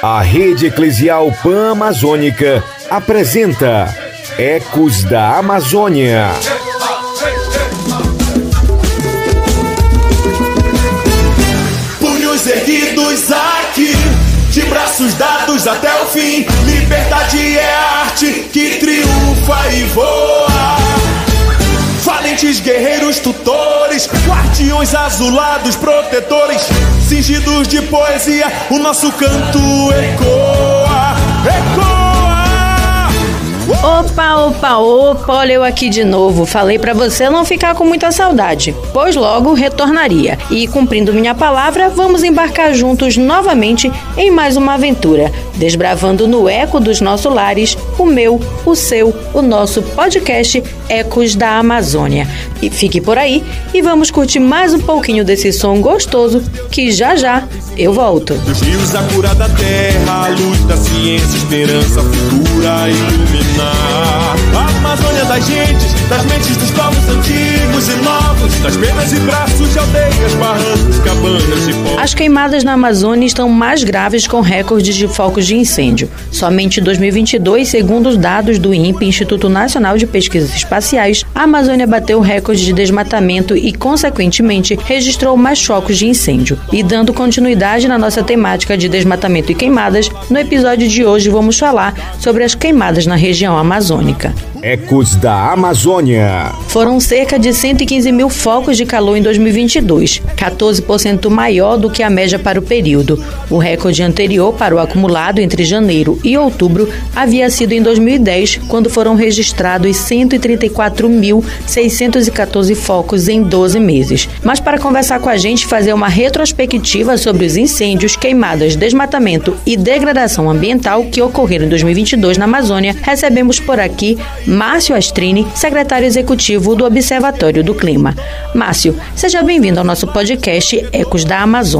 A Rede Eclesial Pan-Amazônica apresenta Ecos da Amazônia. Punhos erguidos aqui, de braços dados até o fim. Liberdade é a arte que triunfa e voa. Valentes guerreiros tutores, guardiões azulados protetores, cingidos de poesia, o nosso canto ecoa, ecoa. Opa, opa, opa, olha eu aqui de novo. Falei para você não ficar com muita saudade, pois logo retornaria. E cumprindo minha palavra, vamos embarcar juntos novamente em mais uma aventura, desbravando no eco dos nossos lares o meu, o seu, o nosso podcast Ecos da Amazônia. E fique por aí e vamos curtir mais um pouquinho desse som gostoso que já já eu volto. Dos rios a cura da terra, a luz da ciência, esperança futura iluminar. A Amazônia das gentes, das mentes dos povos antigos e novos, das penas e braços de aldeias, barrancos, cabanas e povos. As queimadas na Amazônia estão mais graves com recordes de focos de incêndio. Somente em 2022, segundo os dados do INPE, Instituto Nacional de Pesquisas Espaciais, a Amazônia bateu recorde de desmatamento e, consequentemente, registrou mais focos de incêndio. E dando continuidade na nossa temática de desmatamento e queimadas, no episódio de hoje vamos falar sobre as queimadas na região amazônica. Ecos da Amazônia. Foram cerca de 115 mil focos de calor em 2022, 14% maior do que a média para o período. O recorde anterior para o acumulado entre janeiro e outubro havia sido em 2010, quando foram registrados 134.614 focos em 12 meses. Mas para conversar com a gente, fazer uma retrospectiva sobre os incêndios, queimadas, desmatamento e degradação ambiental que ocorreram em 2022 na Amazônia, recebemos por aqui Márcio Astrini, secretário executivo do Observatório do Clima. Márcio, seja bem-vindo ao nosso podcast Ecos da Amazônia.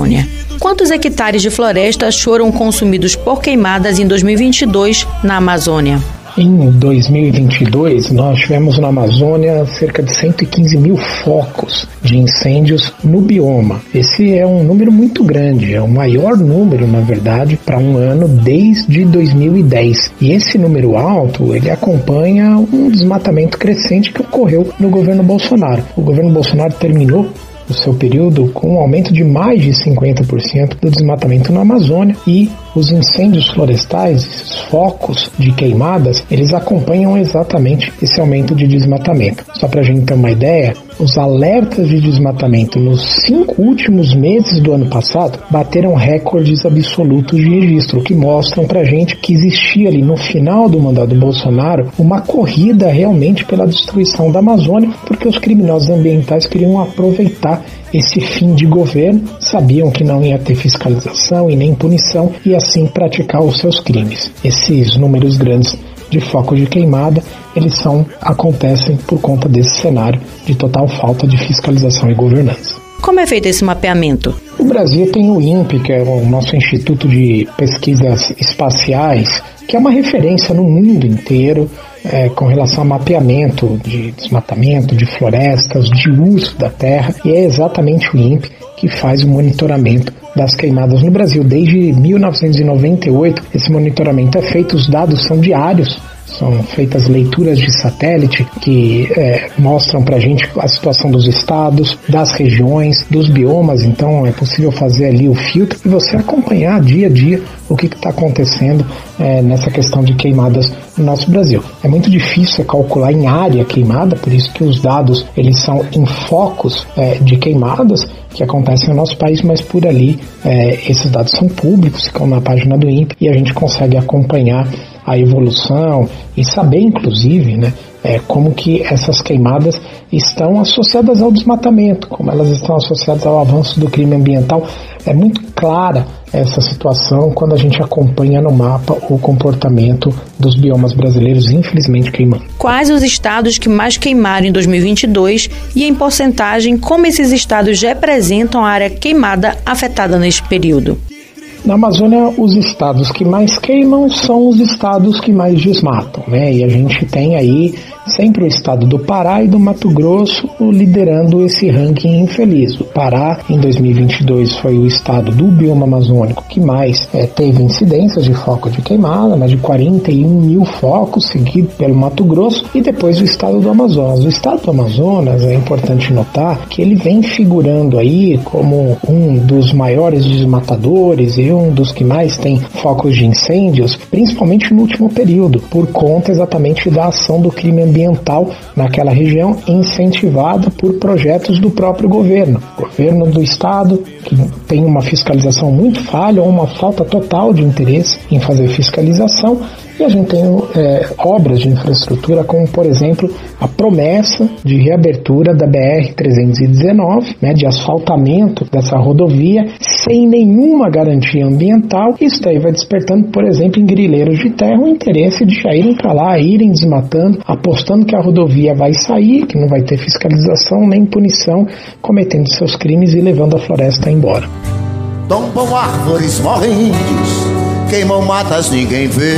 Quantos hectares de florestas foram consumidos por queimadas em 2022 na Amazônia? Em 2022, nós tivemos na Amazônia cerca de 115 mil focos de incêndios no bioma. Esse é um número muito grande, é o maior número, na verdade, para um ano desde 2010. E esse número alto, ele acompanha um desmatamento crescente que ocorreu no governo Bolsonaro. O governo Bolsonaro terminou o seu período com um aumento de mais de 50% do desmatamento na Amazônia e os incêndios florestais, esses focos de queimadas, eles acompanham exatamente esse aumento de desmatamento. Só para a gente ter uma ideia, os alertas de desmatamento nos cinco últimos meses do ano passado bateram recordes absolutos de registro, que mostram para a gente que existia ali no final do mandato Bolsonaro uma corrida realmente pela destruição da Amazônia, porque os criminosos ambientais queriam aproveitar esse fim de governo, sabiam que não ia ter fiscalização e nem punição e assim praticar os seus crimes. Esses números grandes de focos de queimada, eles são acontecem por conta desse cenário de total falta de fiscalização e governança. Como é feito esse mapeamento? O Brasil tem o INPE, que é o nosso Instituto de Pesquisas Espaciais, que é uma referência no mundo inteiro é, com relação a mapeamento de desmatamento, de florestas, de uso da terra, e é exatamente o INPE que faz o monitoramento das queimadas no Brasil. Desde 1998, esse monitoramento é feito, os dados são diários são feitas leituras de satélite que é, mostram para a gente a situação dos estados, das regiões, dos biomas. Então é possível fazer ali o filtro e você acompanhar dia a dia o que está acontecendo é, nessa questão de queimadas no nosso Brasil. É muito difícil calcular em área queimada, por isso que os dados eles são em focos é, de queimadas que acontecem no nosso país, mas por ali é, esses dados são públicos, ficam na página do INPE e a gente consegue acompanhar a evolução e saber, inclusive, né, é, como que essas queimadas estão associadas ao desmatamento, como elas estão associadas ao avanço do crime ambiental. É muito clara essa situação quando a gente acompanha no mapa o comportamento dos biomas brasileiros, infelizmente queimando. Quais os estados que mais queimaram em 2022 e em porcentagem como esses estados representam a área queimada afetada neste período? Na Amazônia, os estados que mais queimam são os estados que mais desmatam, né? E a gente tem aí sempre o estado do Pará e do Mato Grosso liderando esse ranking infeliz. O Pará, em 2022, foi o estado do bioma amazônico que mais é, teve incidências de foco de queimada, mais de 41 mil focos, seguido pelo Mato Grosso, e depois o estado do Amazonas. O estado do Amazonas, é importante notar que ele vem figurando aí como um dos maiores desmatadores e um dos que mais tem focos de incêndios, principalmente no último período, por conta exatamente da ação do crime ambiental naquela região, incentivada por projetos do próprio governo. Governo do estado, que tem uma fiscalização muito falha ou uma falta total de interesse em fazer fiscalização, e a gente tem é, obras de infraestrutura, como por exemplo a promessa de reabertura da BR-319, né, de asfaltamento dessa rodovia, sem nenhuma garantia ambiental. Isso daí vai despertando, por exemplo, em grileiros de terra o interesse de já irem para lá, irem desmatando, apostando que a rodovia vai sair, que não vai ter fiscalização nem punição, cometendo seus crimes e levando a floresta embora. Tombam árvores, morrem índios queimam matas, ninguém vê.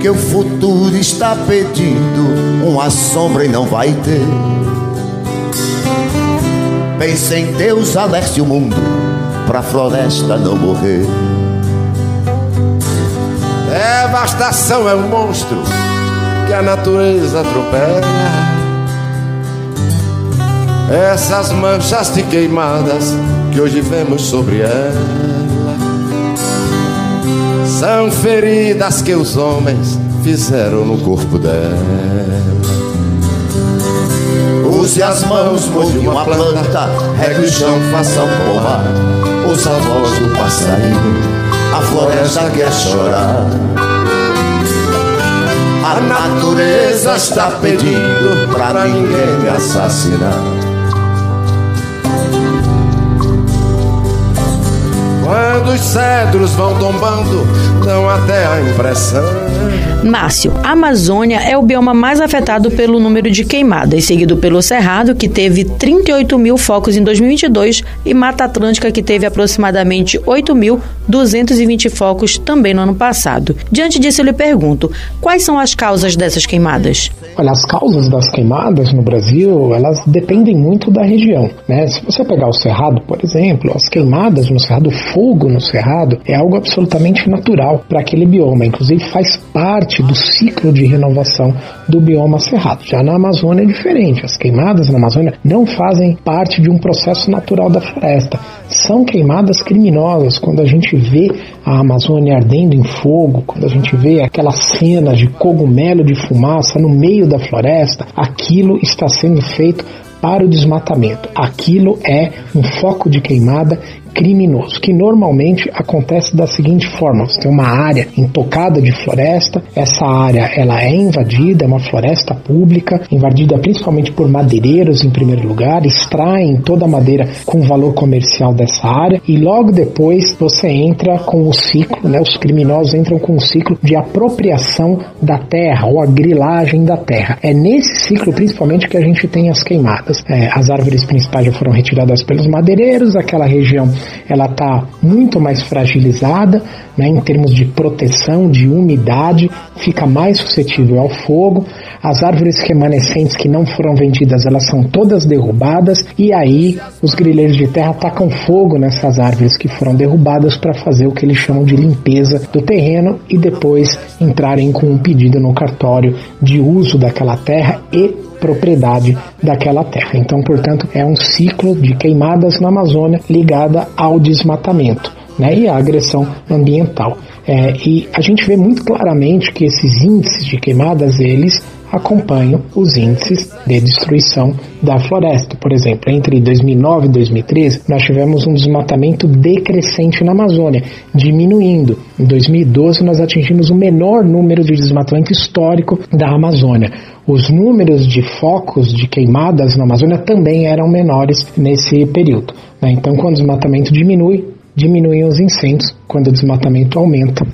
Que o futuro está pedindo uma sombra e não vai ter. Pense em Deus, alerte o mundo, pra floresta não morrer. Devastação é um monstro que a natureza atropela. Essas manchas de queimadas que hoje vemos sobre ela são feridas que os homens fizeram no corpo dela. Use as mãos, molde uma planta, regue o chão, faça um pomar. Ouça a voz do passarinho, a floresta quer chorar. A natureza está pedindo pra ninguém me assassinar. Quando os cedros vão tombando, dão até a impressão. Márcio, a Amazônia é o bioma mais afetado pelo número de queimadas, seguido pelo Cerrado, que teve 38 mil focos em 2022, e Mata Atlântica, que teve aproximadamente 8.220 focos também no ano passado. Diante disso, eu lhe pergunto: quais são as causas dessas queimadas? Olha, as causas das queimadas no Brasil, elas dependem muito da região. Né? Se você pegar o Cerrado, por exemplo, as queimadas no Cerrado, fogo no cerrado é algo absolutamente natural para aquele bioma, inclusive faz parte do ciclo de renovação do bioma cerrado. Já na Amazônia é diferente, as queimadas na Amazônia não fazem parte de um processo natural da floresta, são queimadas criminosas. Quando a gente vê a Amazônia ardendo em fogo, quando a gente vê aquelas cenas de cogumelo de fumaça no meio da floresta, aquilo está sendo feito para o desmatamento. Aquilo é um foco de queimada criminoso, que normalmente acontece da seguinte forma: você tem uma área intocada de floresta, essa área ela é invadida, é uma floresta pública, invadida principalmente por madeireiros em primeiro lugar, extraem toda a madeira com valor comercial dessa área e logo depois você entra com o ciclo, né, os criminosos entram com o ciclo de apropriação da terra ou a grilagem da terra. É nesse ciclo principalmente que a gente tem as queimadas. É, as árvores principais já foram retiradas pelos madeireiros, aquela região ela está muito mais fragilizada né, em termos de proteção, de umidade, fica mais suscetível ao fogo. As árvores remanescentes que não foram vendidas, elas são todas derrubadas e aí os grileiros de terra tacam fogo nessas árvores que foram derrubadas para fazer o que eles chamam de limpeza do terreno e depois entrarem com um pedido no cartório de uso daquela terra e propriedade daquela terra. Então, portanto, é um ciclo de queimadas na Amazônia ligada ao desmatamento. Né, e à agressão ambiental. É, e a gente vê muito claramente que esses índices de queimadas, eles acompanham os índices de destruição da floresta. Por exemplo, entre 2009 e 2013, nós tivemos um desmatamento decrescente na Amazônia, diminuindo. Em 2012, nós atingimos o menor número de desmatamento histórico da Amazônia. Os números de focos de queimadas na Amazônia também eram menores nesse período. Né? Então, quando o desmatamento diminui, diminuem os incêndios. Quando o desmatamento aumenta,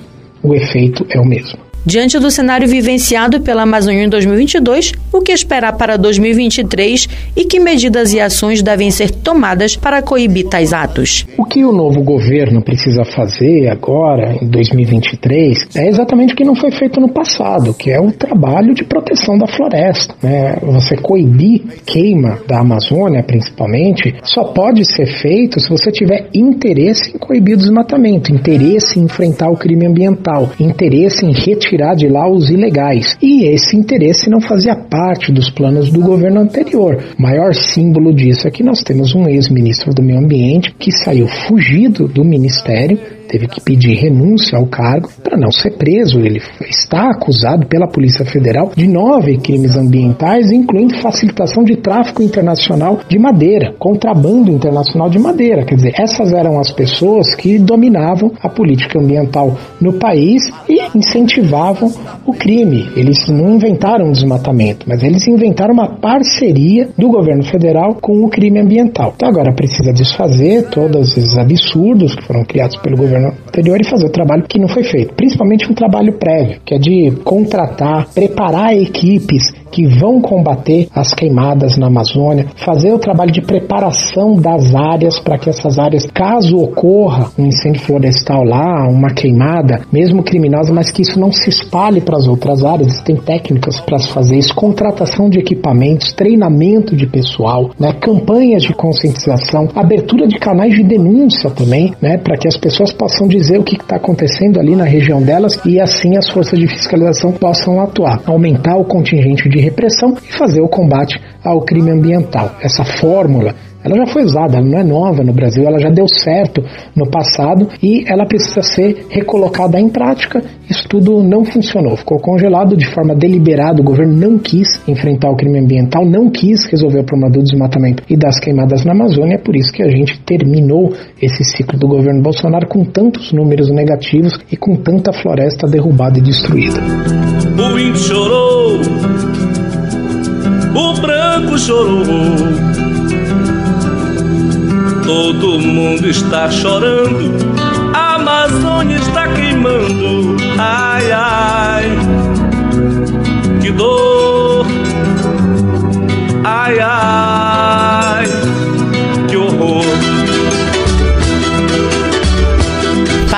o efeito é o mesmo. Diante do cenário vivenciado pela Amazônia em 2022, o que esperar para 2023 e que medidas e ações devem ser tomadas para coibir tais atos? O que o novo governo precisa fazer agora, em 2023, é exatamente o que não foi feito no passado, que é o trabalho de proteção da floresta. Né? Você coibir queima da Amazônia, principalmente, só pode ser feito se você tiver interesse em coibir o desmatamento, interesse em enfrentar o crime ambiental, interesse em retirar de lá os ilegais. E esse interesse não fazia parte dos planos do governo anterior. O maior símbolo disso é que nós temos um ex-ministro do Meio Ambiente que saiu fugido do ministério teve que pedir renúncia ao cargo para não ser preso. Ele está acusado pela Polícia Federal de nove crimes ambientais, incluindo facilitação de tráfico internacional de madeira, contrabando internacional de madeira. Quer dizer, essas eram as pessoas que dominavam a política ambiental no país e incentivavam o crime. Eles não inventaram o desmatamento, mas eles inventaram uma parceria do governo federal com o crime ambiental. Então agora precisa desfazer todos esses absurdos que foram criados pelo governo governo anterior e fazer o trabalho que não foi feito. Principalmente um trabalho prévio, que é de contratar, preparar equipes que vão combater as queimadas na Amazônia, fazer o trabalho de preparação das áreas para que essas áreas, caso ocorra um incêndio florestal lá, uma queimada, mesmo criminosa, mas que isso não se espalhe para as outras áreas, tem técnicas para se fazer isso, contratação de equipamentos, treinamento de pessoal, né, campanhas de conscientização, abertura de canais de denúncia também, né, para que as pessoas possam dizer o que está acontecendo ali na região delas e assim as forças de fiscalização possam atuar, aumentar o contingente de repressão e fazer o combate ao crime ambiental. Essa fórmula ela já foi usada, ela não é nova no Brasil, ela já deu certo no passado e ela precisa ser recolocada em prática. Isso tudo não funcionou, ficou congelado de forma deliberada. O governo não quis enfrentar o crime ambiental, não quis resolver o problema do desmatamento e das queimadas na Amazônia. É por isso que a gente terminou esse ciclo do governo Bolsonaro com tantos números negativos e com tanta floresta derrubada e destruída. O chorou chorou. Todo mundo está chorando, a Amazônia está queimando. Ai, ai, que dor. Ai, ai,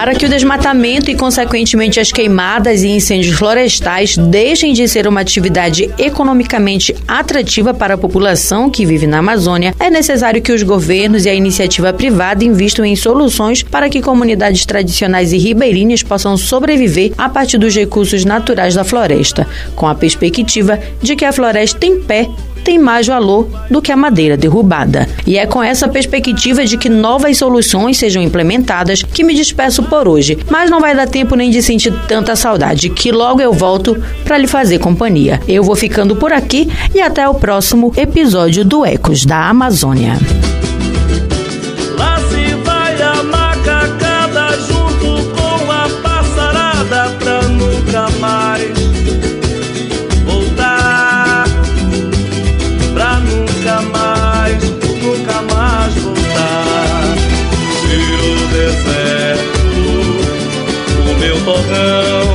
Para que o desmatamento e, consequentemente, as queimadas e incêndios florestais deixem de ser uma atividade economicamente atrativa para a população que vive na Amazônia, é necessário que os governos e a iniciativa privada investam em soluções para que comunidades tradicionais e ribeirinhas possam sobreviver a partir dos recursos naturais da floresta, com a perspectiva de que a floresta em pé tem mais valor do que a madeira derrubada. E é com essa perspectiva de que novas soluções sejam implementadas que me despeço por hoje, mas não vai dar tempo nem de sentir tanta saudade, que logo eu volto para lhe fazer companhia. Eu vou ficando por aqui e até o próximo episódio do Ecos da Amazônia. fogão.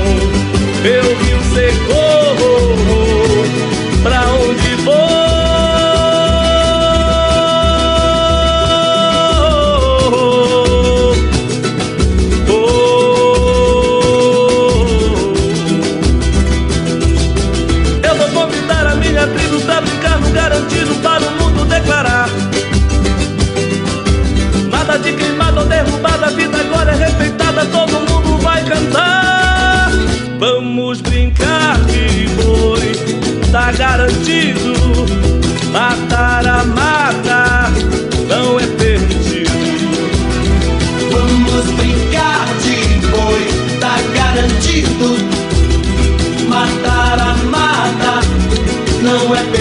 vi o secou, pra onde vou? Eu vou convidar a minha tribo pra brincar no garantido para o mundo declarar. Nada de crime Tá garantido. Matar a mata não é permitido. Vamos brincar de boi, tá garantido. Matar a mata não é perdido.